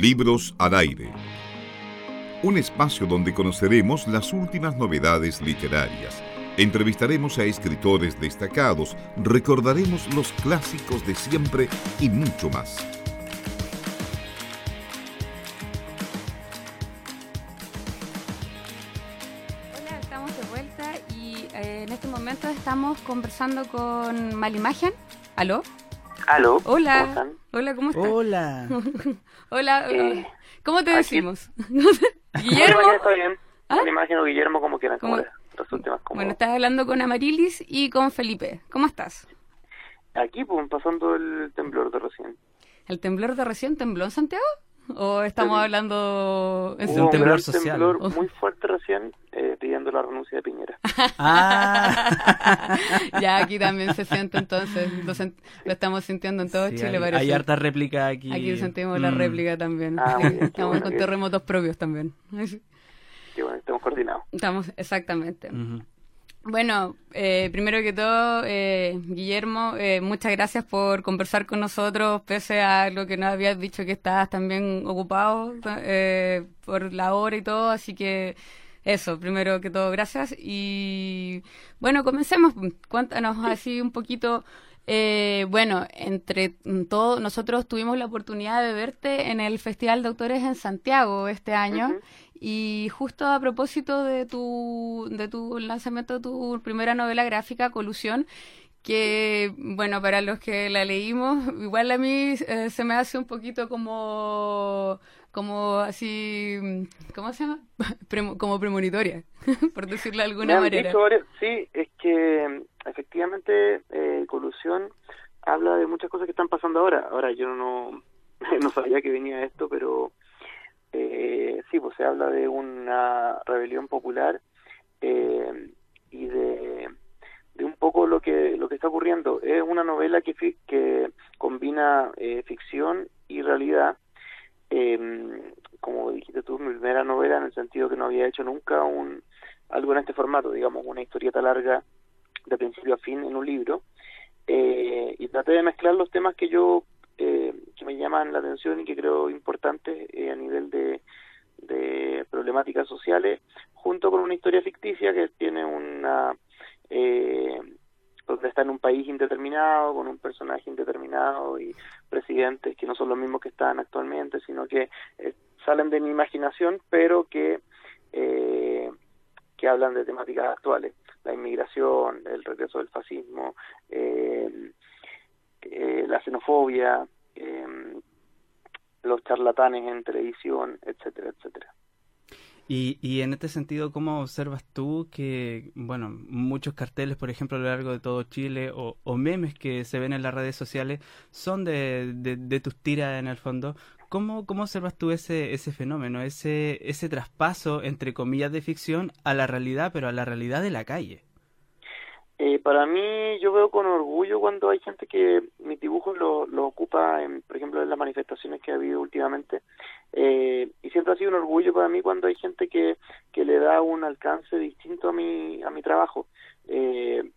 Libros al aire. Un espacio donde conoceremos las últimas novedades literarias. Entrevistaremos a escritores destacados, recordaremos los clásicos de siempre y mucho más. Hola, estamos de vuelta y eh, en este momento estamos conversando con Malimagen. ¿Aló? Aló. Hola. ¿Cómo están? Hola, ¿cómo estás? Hola. Hola, Eh, ¿cómo te decimos? Guillermo. Bueno, está bien. ¿Ah? Me imagino Guillermo como quieran, como cómodo. Bueno, estás hablando con Amarilis y con Felipe. ¿Cómo estás? Aquí, pues, pasando el temblor de recién. ¿El temblor de recién tembló en Santiago? ¿O estamos Sí. hablando en un temblor social. temblor Oh. muy fuerte recién eh, pidiendo la renuncia de Piñera. Ah. ya aquí también se siente entonces. Lo, estamos sintiendo en todo Sí, Chile, hay, parece. hay harta réplica aquí. Aquí sentimos la Mm. réplica también. Ah, Sí, muy bien, qué estamos bueno con que- terremotos propios también. Que bueno, estemos coordinados. Estamos, exactamente. Bueno, eh, primero que todo, eh, Guillermo, eh, muchas gracias por conversar con nosotros, pese a lo que nos habías dicho que estabas también ocupado eh, por la hora y todo, así que eso, primero que todo, gracias. Y bueno, comencemos. Cuéntanos así un poquito. eh, bueno, entre todo, nosotros tuvimos la oportunidad de verte en el Festival de Autores en Santiago este año. Y justo a propósito de tu, de tu lanzamiento de tu primera novela gráfica, Colusión, que, bueno, para los que la leímos, igual a mí eh, se me hace un poquito como, como así, ¿cómo se llama? Premo- como premonitoria, por decirlo de alguna manera. varios- sí, es que mm, efectivamente eh, Colusión habla de muchas cosas que están pasando ahora. Ahora yo no, no sabía que venía esto, pero eh, sí, pues se habla de una rebelión popular eh, y de, de un poco lo que lo que está ocurriendo. Es una novela que, que combina eh, ficción y realidad. Eh, como dijiste tú, mi primera novela en el sentido que no había hecho nunca un algo en este formato, digamos, una historieta larga de principio a fin en un libro. Eh, y traté de mezclar los temas que yo que me llaman la atención y que creo importantes eh, a nivel de, de problemáticas sociales, junto con una historia ficticia que tiene una eh, donde está en un país indeterminado, con un personaje indeterminado y presidentes que no son los mismos que están actualmente, sino que eh, salen de mi imaginación, pero que eh, que hablan de temáticas actuales, la inmigración, el regreso del fascismo, eh, eh, la xenofobia, los charlatanes en televisión, etcétera, etcétera. Y, y en este sentido, ¿cómo observas tú que, bueno, muchos carteles, por ejemplo, a lo largo de todo Chile, o, o memes que se ven en las redes sociales, son de, de, tus tiras en el fondo? ¿Cómo, cómo observas tú ese, ese fenómeno, ese, ese traspaso, entre comillas, de ficción a la realidad, pero a la realidad de la calle? Eh, para mí, yo veo con orgullo cuando hay gente que mis dibujos lo, lo ocupa, en, por ejemplo, en las manifestaciones que ha habido últimamente. Eh, y siempre ha sido un orgullo para mí cuando hay gente que, que le da un alcance distinto a mi, a mi trabajo. Eh,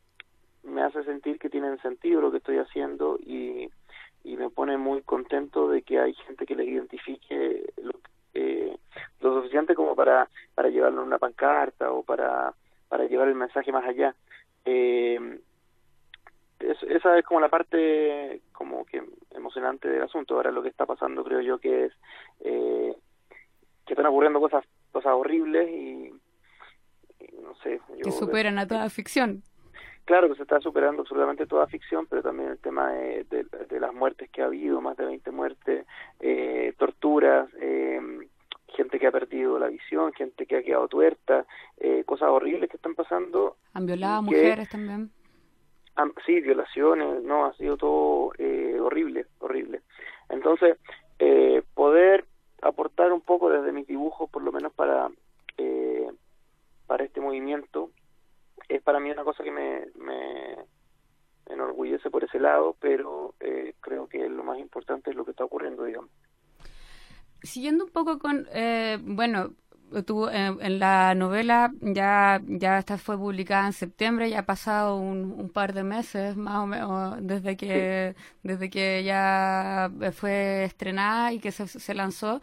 me hace sentir que tienen sentido lo que estoy haciendo y, y me pone muy contento de que hay gente que les identifique lo, eh, lo suficiente como para, para llevarlo en una pancarta o para, para llevar el mensaje más allá. Eh, es- esa es como la parte como que emocionante del asunto. Ahora lo que está pasando creo yo que es eh, que están ocurriendo cosas cosas horribles y, y no sé. Yo, Que superan a toda ficción. Claro que se está superando absolutamente toda ficción, pero también el tema de, de- de las muertes que ha habido, más de 20 muertes, eh, torturas, eh, gente que ha perdido la visión, gente que ha quedado tuerta, eh, cosas horribles que están pasando Han violado a mujeres también. Sí, violaciones, no, ha sido todo eh, horrible, horrible. Entonces, eh, poder aportar un poco desde mis dibujos, por lo menos para, eh, para este movimiento, es para mí una cosa que me, me enorgullece por ese lado, pero eh, creo que lo más importante es lo que está ocurriendo, digamos. Siguiendo un poco con, eh, bueno, tuvo en, la novela ya ya esta fue publicada en septiembre, ya ha pasado un, par de meses más o menos desde que desde que ya fue estrenada y que se, se lanzó.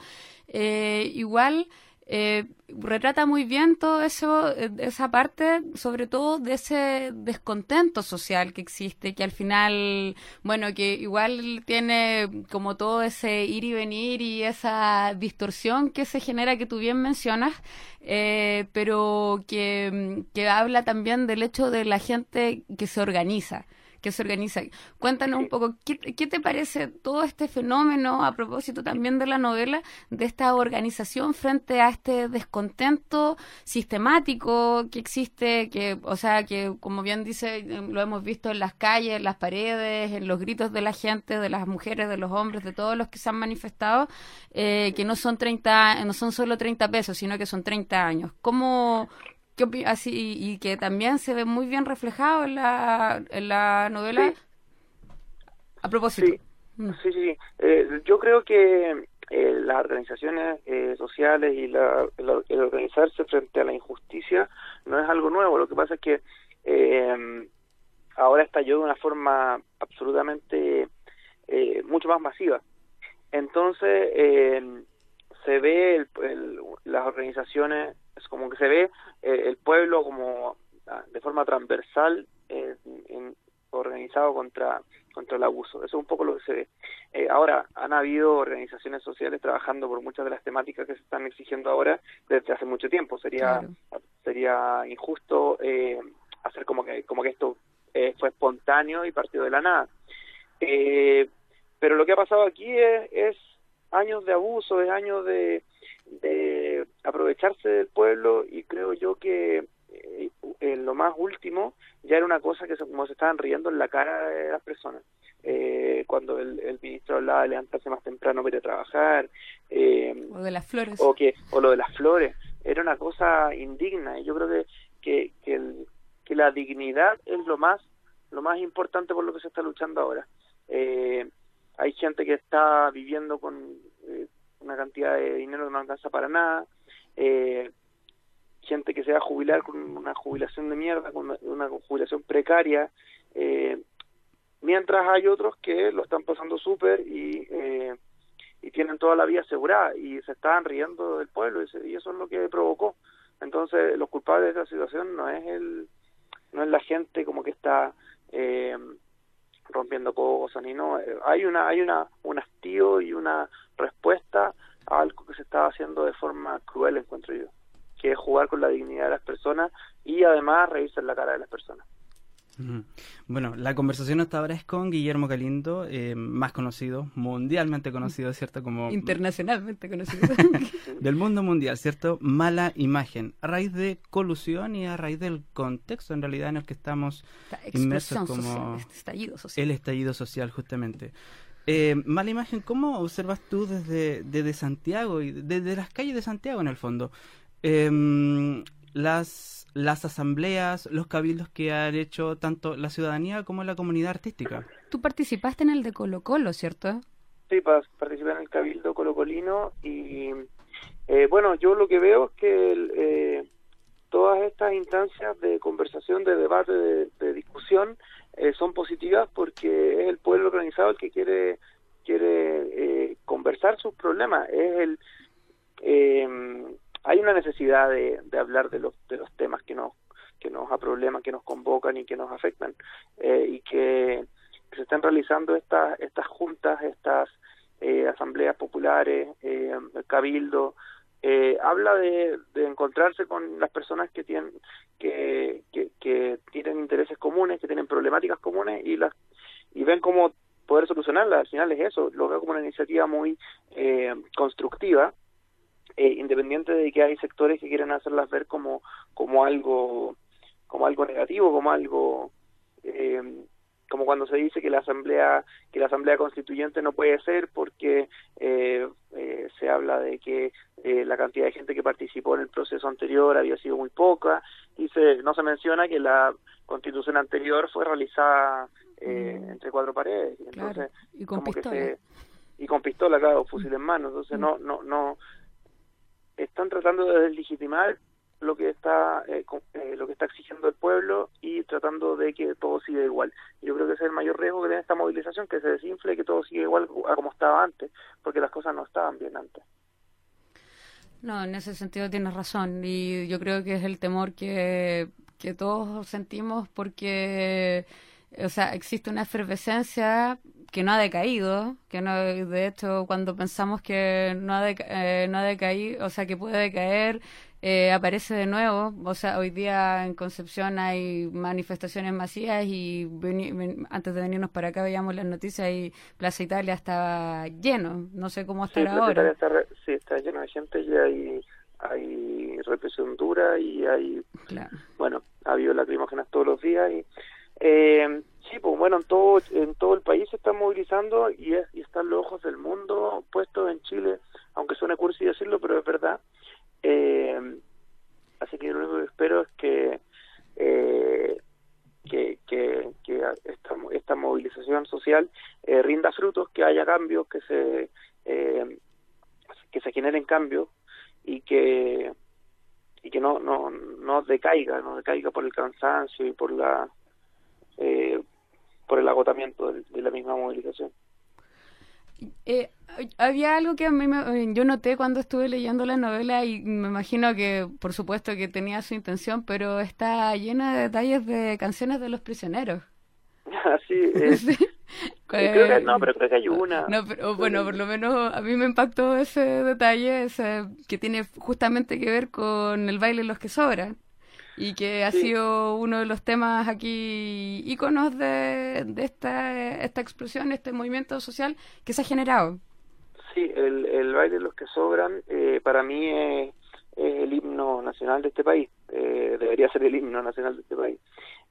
Eh, igual eh, retrata muy bien todo eso, eh, esa parte, sobre todo de ese descontento social que existe, que al final, bueno, que igual tiene como todo ese ir y venir y esa distorsión que se genera que tú bien mencionas, eh, pero que, que habla también del hecho de la gente que se organiza que se organiza. Cuéntanos un poco, ¿qué, te parece todo este fenómeno a propósito también de la novela, de esta organización frente a este descontento sistemático que existe, que, o sea, que como bien dice, lo hemos visto en las calles, en las paredes, en los gritos de la gente, de las mujeres, de los hombres, de todos los que se han manifestado, eh, que no son 30, no son solo 30 pesos, sino que son 30 años. ¿Cómo, así y, que también se ve muy bien reflejado en la, en la novela. A propósito. Sí, mm. sí, sí. Eh, yo creo que eh, las organizaciones eh, sociales y la, el organizarse frente a la injusticia no es algo nuevo. Lo que pasa es que ahora estalló de una forma absolutamente mucho más masiva. Entonces, se ve las organizaciones es como que se ve eh, el pueblo como ah, de forma transversal organizado contra contra el abuso. Eso es un poco lo que se ve. Eh, ahora, han habido organizaciones sociales trabajando por muchas de las temáticas que se están exigiendo ahora desde hace mucho tiempo. Sería sería injusto eh, hacer como que como que esto fue espontáneo y partió de la nada. pero lo que ha pasado aquí es, es años de abuso, es años de, de aprovecharse del pueblo y creo yo que eh, en lo más último ya era una cosa que se, como se estaban riendo en la cara de las personas. Eh, cuando el, el, ministro hablaba de levantarse más temprano para ir a trabajar. Eh, o de las flores. O, que, o lo de las flores. Era una cosa indigna y yo creo que, que, que, el, que la dignidad es lo más, lo más importante por lo que se está luchando ahora. Eh, hay gente que está viviendo con eh, una cantidad de dinero que no alcanza para nada, eh, gente que se va a jubilar con una jubilación de mierda, con una, jubilación precaria, eh, mientras hay otros que lo están pasando súper y, eh, y tienen toda la vida asegurada y se estaban riendo del pueblo y, eso es lo que provocó. Entonces, los culpables de esa situación no es el no es la gente como que está eh, rompiendo cosas ni no hay una hay una un hastío y una respuesta a algo que se estaba haciendo de forma cruel encuentro yo que es jugar con la dignidad de las personas y además reírse en la cara de las personas bueno, la conversación hasta ahora es con Guillermo Galindo, eh, más conocido, mundialmente conocido, ¿cierto? Como Internacionalmente conocido. del mundo mundial, ¿cierto? Mala imagen, a raíz de colusión y a raíz del contexto en realidad en el que estamos inmersos como este estallido social. el estallido social, justamente. Eh, mala imagen, ¿cómo observas tú desde, desde Santiago y desde las calles de Santiago en el fondo? Eh, las, las asambleas, los cabildos que han hecho tanto la ciudadanía como la comunidad artística. Tú participaste en el de Colo Colo, ¿cierto? Sí, participé en el cabildo colocolino y eh, bueno, yo lo que veo es que eh, todas estas instancias de conversación, de debate, de, discusión eh, son positivas porque es el pueblo organizado el que quiere quiere conversar sus problemas, es el hay una necesidad de, hablar de los, de los temas que nos, que nos problemas, que nos convocan y que nos afectan, eh, y que, se están realizando estas, estas juntas, estas eh, asambleas populares, eh, cabildo, eh, habla de, de, encontrarse con las personas que tienen que, que, tienen intereses comunes, que tienen problemáticas comunes y las y ven cómo poder solucionarlas. Al final es eso, lo veo como una iniciativa muy constructiva eh, independiente de que hay sectores que quieren hacerlas ver como como algo como algo negativo como algo eh, como cuando se dice que la asamblea que la asamblea constituyente no puede ser porque eh, eh, se habla de que eh, la cantidad de gente que participó en el proceso anterior había sido muy poca. Y se, no se menciona que la constitución anterior fue realizada mm. entre cuatro paredes. Entonces y con pistola. y con pistola claro fusil en mano. Entonces mm. no no no están tratando de deslegitimar lo que está eh, eh, lo que está exigiendo el pueblo y tratando de que todo siga igual. Yo creo que ese es el mayor riesgo que tiene esta movilización, que se desinfle y que todo siga igual a como estaba antes, porque las cosas no estaban bien antes. No, en ese sentido tienes razón y yo creo que es el temor que, que todos sentimos porque, o sea, existe una efervescencia que no ha decaído, que no, de hecho, cuando pensamos que no ha, eh, no ha decaído, o sea, que puede decaer, eh, aparece de nuevo. O sea, hoy día en Concepción hay manifestaciones masivas y antes de venirnos para acá veíamos las noticias y Plaza Italia estaba lleno. No sé cómo estará sí, ahora. Está, sí, está lleno de gente y hay, hay represión dura y hay, bueno, ha habido lacrimógenas todos los días y eh, sí, pues bueno, en todo, en todo el país se está movilizando y, es, y están los ojos del mundo puestos en Chile, aunque suene cursi decirlo, pero es verdad. Eh, así que lo único que espero es que eh, que, que, esta, esta movilización social eh, rinda frutos, que haya cambios, que se eh, que se generen cambios y que y que no no no decaiga, no decaiga por el cansancio y por la eh, por el agotamiento de, la misma movilización. Eh, había algo que a mí me, yo noté cuando estuve leyendo la novela y me imagino que por supuesto que tenía su intención, pero está llena de detalles de canciones de los prisioneros. sí, no, pero creo que hay una. No, pero bueno, por lo menos a mí me impactó ese detalle ese, que tiene justamente que ver con el baile Los que Sobran y que ha sido uno de los temas aquí íconos de, de esta, esta explosión, este movimiento social que se ha generado. Sí, el, el baile de los que sobran eh, para mí es, el himno nacional de este país, eh, debería ser el himno nacional de este país.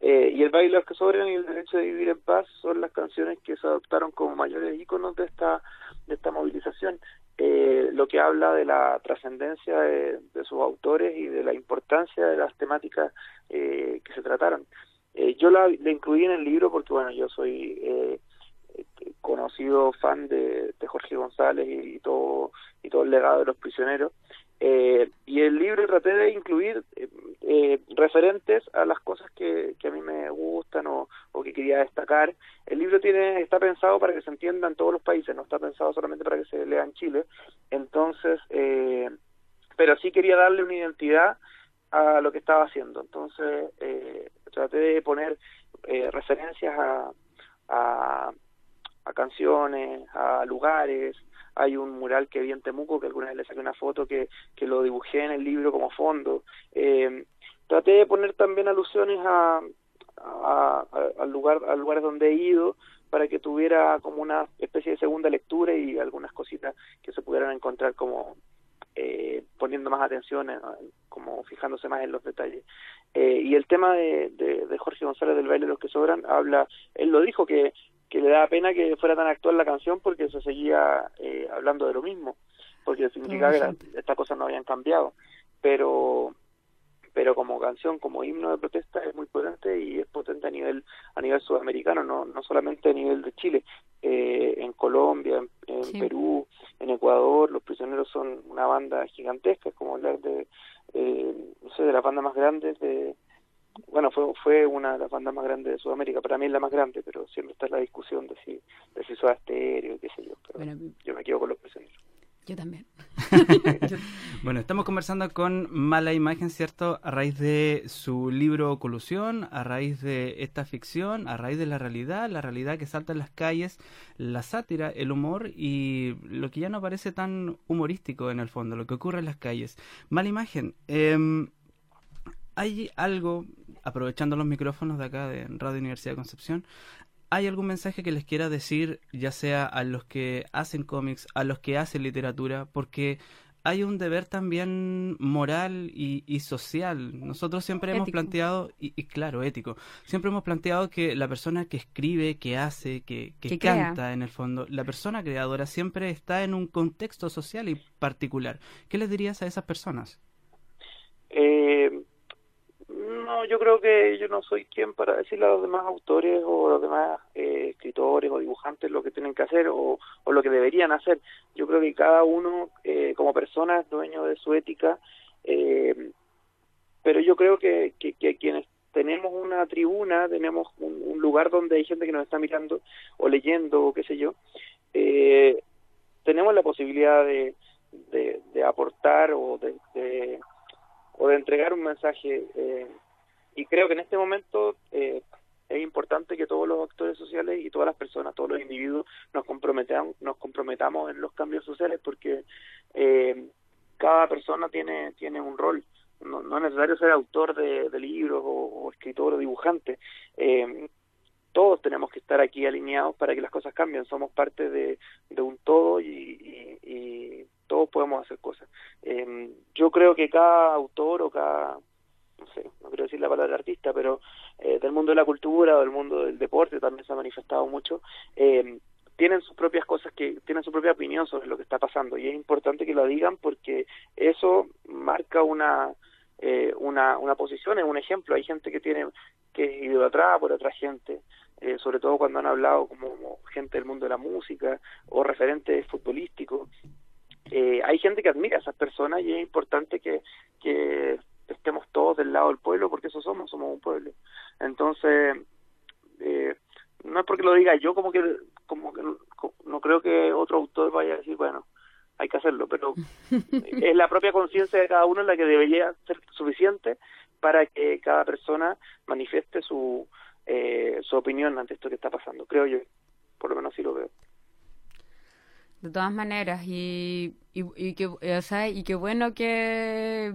Eh, y el baile de los que sobran y el derecho de vivir en paz son las canciones que se adoptaron como mayores íconos de esta, de esta movilización eh, lo que habla de la trascendencia de, sus autores y de la importancia de las temáticas eh, que se trataron. Eh, yo la, incluí en el libro porque, bueno, yo soy eh, conocido fan de, de Jorge González y, todo y todo el legado de los prisioneros eh, y el libro traté de incluir eh, eh, referentes a las cosas que, a mí me gustan o, o, que quería destacar. El libro tiene está pensado para que se entienda en todos los países, no está pensado solamente para que se lea en Chile. Entonces, eh, pero sí quería darle una identidad a lo que estaba haciendo. Entonces, eh, traté de poner eh, referencias a, a, a canciones, a lugares, hay un mural que vi en Temuco, que alguna vez le saqué una foto que, que lo dibujé en el libro como fondo. Eh, traté de poner también alusiones a, a, al lugar, a lugares donde he ido para que tuviera como una especie de segunda lectura y algunas cositas que se pudieran encontrar como eh, poniendo más atención, como fijándose más en los detalles. Eh, y el tema de, de, de, Jorge González del baile de los que sobran habla, él lo dijo que que le da pena que fuera tan actual la canción porque se seguía eh, hablando de lo mismo, porque significaba que estas cosas no habían cambiado. Pero pero como canción, como himno de protesta es muy potente y es potente a nivel a nivel sudamericano, no no solamente a nivel de Chile, eh, en Colombia, en, Perú, en Ecuador, los prisioneros son una banda gigantesca, es como hablar de eh, no sé de las bandas más grandes de bueno, fue, fue una de las bandas más grandes de Sudamérica, para mí es la más grande, pero siempre está la discusión de si, de si Soda Stereo, qué sé yo, pero yo me quedo con los prisioneros. Yo también. bueno, estamos conversando con Mala Imagen, ¿cierto? A raíz de su libro Colusión, a raíz de esta ficción, a raíz de la realidad, la realidad que salta en las calles, la sátira, el humor y lo que ya no parece tan humorístico en el fondo, lo que ocurre en las calles. Mala Imagen, eh, ¿hay algo, aprovechando los micrófonos de acá de Radio Universidad de Concepción, ¿hay algún mensaje que les quiera decir, ya sea a los que hacen cómics, a los que hacen literatura? Porque hay un deber también moral y, social. Nosotros siempre hemos planteado, y, claro, ético, siempre hemos planteado que la persona que escribe, que hace, que, que, canta en el fondo, la persona creadora siempre está en un contexto social y particular. ¿Qué les dirías a esas personas? Eh, No, yo creo que yo no soy quien para decirle a los demás autores o a los demás eh, escritores o dibujantes lo que tienen que hacer o, lo que deberían hacer. Yo creo que cada uno eh, como persona es dueño de su ética, eh, pero yo creo que, que, quienes tenemos una tribuna, tenemos un, lugar donde hay gente que nos está mirando o leyendo o qué sé yo, eh, tenemos la posibilidad de, de, aportar o de o de entregar un mensaje. Eh, y creo que en este momento eh, es importante que todos los actores sociales y todas las personas, todos los individuos nos comprometamos, nos comprometamos en los cambios sociales porque eh, cada persona tiene, tiene un rol. No, no es necesario ser autor de, libros o, o, escritor o dibujante. Eh, todos tenemos que estar aquí alineados para que las cosas cambien. Somos parte de, de un todo y, y, y todos hacer cosas. Eh, yo creo que cada autor o cada, no sé, no quiero decir la palabra artista, pero eh, del mundo de la cultura o del mundo del deporte también se ha manifestado mucho, eh, tienen sus propias cosas que tienen su propia opinión sobre lo que está pasando. Y es importante que lo digan porque eso marca una eh, una una posición es un ejemplo. Hay gente que tiene que es idolatrada por otra gente eh, sobre todo cuando han hablado como gente del mundo de la música o referentes futbolísticos eh, hay gente que admira a esas personas y es importante que, que estemos todos del lado del pueblo porque eso somos, somos un pueblo. Entonces, eh, no es porque lo diga yo como que, como que no creo que otro autor vaya a decir, bueno, hay que hacerlo, pero es la propia conciencia de cada uno la que debería ser suficiente para que cada persona manifieste su, eh, su opinión ante esto que está pasando, creo yo, por lo menos así lo veo de todas maneras y, y, que o sea y qué bueno que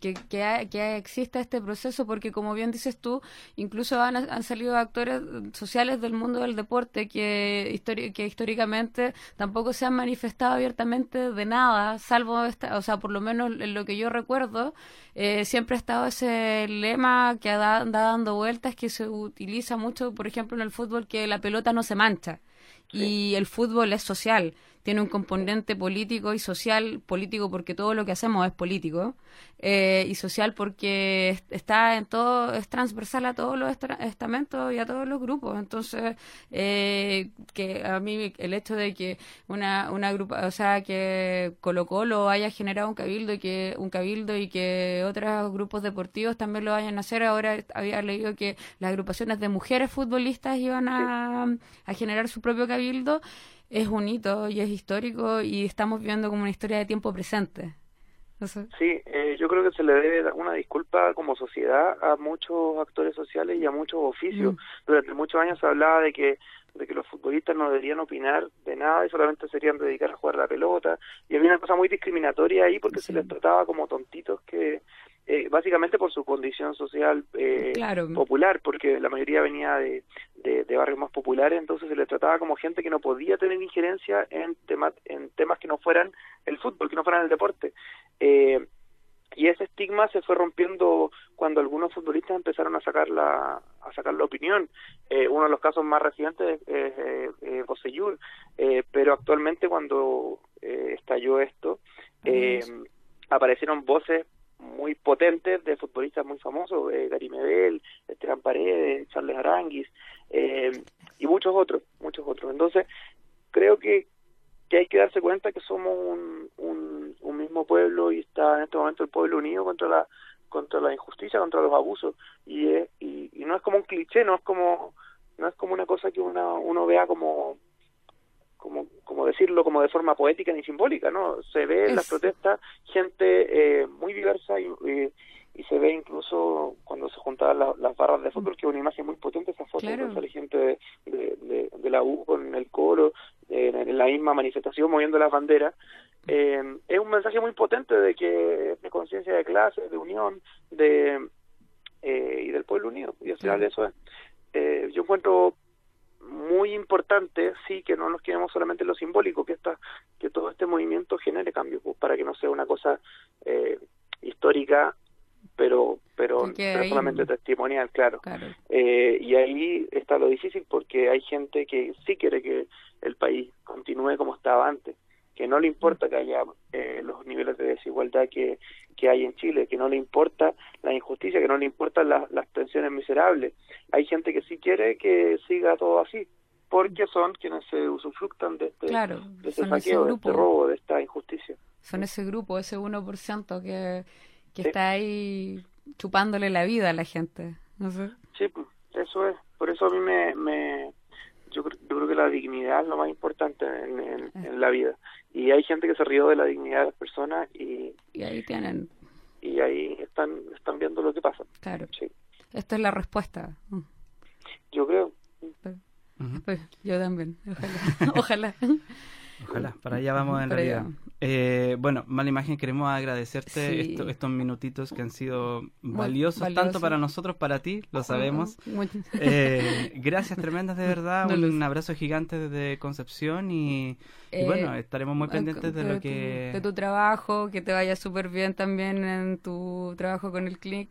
que, que, que, exista este proceso, porque como bien dices tú, incluso han, han salido actores sociales del mundo del deporte que, histori que históricamente tampoco se han manifestado abiertamente de nada, salvo, esta, o sea, por lo menos en lo que yo recuerdo, eh, siempre ha estado ese lema que da, da dando vueltas, que se utiliza mucho, por ejemplo, en el fútbol, que la pelota no se mancha y el fútbol es social, tiene un componente político y social, político porque todo lo que hacemos es político, eh, y social porque está en todo, es transversal a todos los estamentos y a todos los grupos. Entonces, eh, que a mí el hecho de que una, una grupa, o sea, que Colo Colo haya generado un cabildo y que, un cabildo y que otros grupos deportivos también lo vayan a hacer, ahora había leído que las agrupaciones de mujeres futbolistas iban a, a generar su propio cabildo es un hito y es histórico y estamos viendo como una historia de tiempo presente. No sé. Sí, eh, yo creo que se le debe una disculpa como sociedad a muchos actores sociales y a muchos oficios. Mm. Durante muchos años se hablaba de que de que los futbolistas no deberían opinar de nada y solamente serían dedicar a jugar la pelota y había una cosa muy discriminatoria ahí porque sí. se les trataba como tontitos que eh, básicamente por su condición social eh, claro. popular, porque la mayoría venía de, de, de, barrios más populares, entonces se le trataba como gente que no podía tener injerencia en, tema, en temas que no fueran el fútbol, que no fueran el deporte. Eh, y ese estigma se fue rompiendo cuando algunos futbolistas empezaron a sacar la a sacar la opinión eh, uno de los casos más recientes es eh, eh, eh, pero actualmente cuando eh, estalló esto eh, aparecieron voces muy potentes de futbolistas muy famosos, eh, Gary Medel, Esteban Paredes, Charles Aranguis eh, y muchos otros, muchos otros. Entonces, creo que, que hay que darse cuenta que somos un, un, un mismo pueblo y está en este momento el pueblo unido contra la contra la injusticia, contra los abusos y, eh, y, y no es como un cliché, no es como no es como una cosa que una, uno vea como como, como decirlo como de forma poética ni simbólica, ¿no? Se ve en las protestas gente eh, muy diversa y, y, y, se ve incluso cuando se juntaban la, las barras de fútbol, que es una imagen muy potente esa foto, claro. gente de, de, de, de, la U con el coro, eh, en la misma manifestación moviendo las banderas. Eh, es un mensaje muy potente de que de conciencia de clase, de unión, de eh, y del pueblo unido, y al final de eso es. Eh, yo encuentro muy importante, sí, que no nos quedemos solamente en lo simbólico, que esta, que todo este movimiento genere cambio, pues, para que no sea una cosa eh, histórica, pero pero, pero solamente testimonial, claro. claro. Eh, y ahí está lo difícil porque hay gente que sí quiere que el país continúe como estaba antes. que no le importa que haya eh, los niveles de desigualdad que, que hay en Chile, que no le importa la injusticia, que no le importan las pensiones miserables. Hay gente que sí quiere que siga todo así, porque son quienes se usufructan de este, de este saqueo, de este robo, de esta injusticia. Son ese grupo, ese 1% que, que está ahí chupándole la vida a la gente. No sé. Sí, pues, eso es. Por eso a mí me, me yo, creo que la dignidad es lo más importante en, en, la vida. Y hay gente que se rió de la dignidad de las personas y... Y ahí tienen... Y ahí están, están viendo lo que pasa. Claro. Sí. Esta es la respuesta. Yo creo. Pues, yo también. Ojalá. Ojalá. Ojalá, para allá vamos en realidad. Eh, bueno, mala imagen, queremos agradecerte estos minutitos que han sido valiosos, tanto para nosotros, para ti, lo sabemos. Eh, gracias tremendas, de verdad. un abrazo gigante desde Concepción y, eh, bueno, estaremos muy pendientes de, lo que... de tu trabajo, que te vaya súper bien también en tu trabajo con el click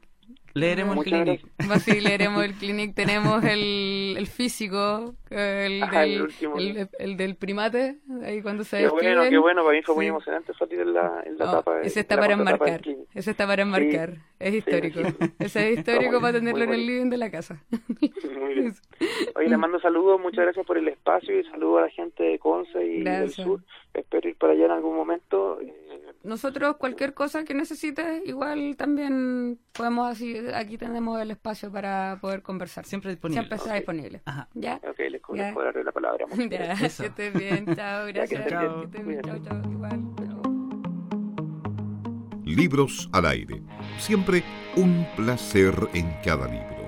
Leeremos el clinic. Sí, leeremos el clinic. Tenemos el, el físico, el, del, el, del primate, ahí cuando se Qué bueno, qué bueno, para mí fue muy emocionante salir en la, en la oh, tapa. Ese está para enmarcar, ese está para enmarcar. Es histórico. ese es histórico para tenerlo en el living de la casa. Muy bien. Oye, le mando saludos, muchas gracias por el espacio y saludos a la gente de Conce y del sur. Espero ir para allá en algún momento. Nosotros, cualquier cosa que necesites, igual también podemos así aquí tenemos el espacio para poder conversar. Siempre disponible. Siempre está disponible. Ajá. ¿Ya? Ok, les, les puedo darle la palabra. Ya, que estés bien. Chao, gracias. chao. Que estés bien. Chao, chao. Igual. Libros al aire. Siempre un placer en cada libro.